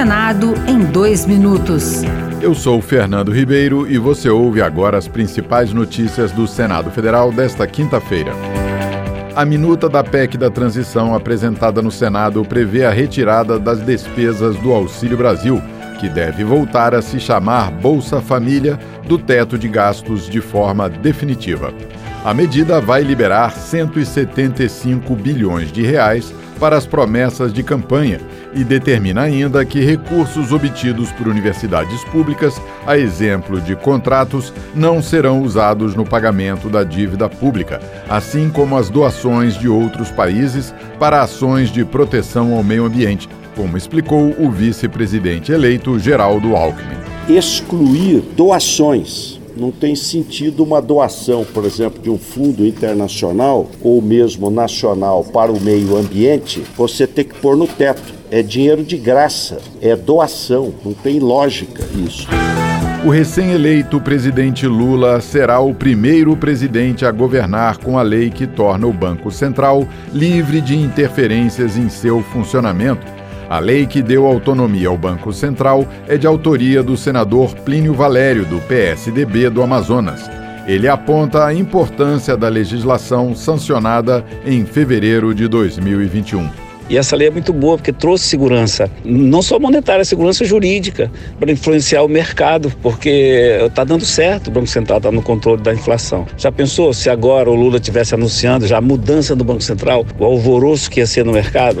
Senado em dois minutos. Eu sou Fernando Ribeiro e você ouve agora as principais notícias do Senado Federal desta quinta-feira. A minuta da PEC da transição apresentada no Senado prevê a retirada das despesas do Auxílio Brasil, que deve voltar a se chamar Bolsa Família, do teto de gastos de forma definitiva. A medida vai liberar 175 bilhões de reais para as promessas de campanha e determina ainda que recursos obtidos por universidades públicas, a exemplo de contratos, não serão usados no pagamento da dívida pública, assim como as doações de outros países para ações de proteção ao meio ambiente, como explicou o vice-presidente eleito Geraldo Alckmin. Excluir doações não tem sentido uma doação, por exemplo, de um fundo internacional ou mesmo nacional para o meio ambiente, você ter que pôr no teto. É dinheiro de graça, é doação, não tem lógica isso. O recém-eleito presidente Lula será o primeiro presidente a governar com a lei que torna o Banco Central livre de interferências em seu funcionamento a lei que deu autonomia ao Banco Central é de autoria do senador Plínio Valério, do PSDB do Amazonas. Ele aponta a importância da legislação sancionada em fevereiro de 2021. E essa lei é muito boa porque trouxe segurança, não só monetária, segurança jurídica, para influenciar o mercado, porque está dando certo o Banco Central está no controle da inflação. Já pensou se agora o Lula tivesse anunciando já a mudança do Banco Central, o alvoroço que ia ser no mercado?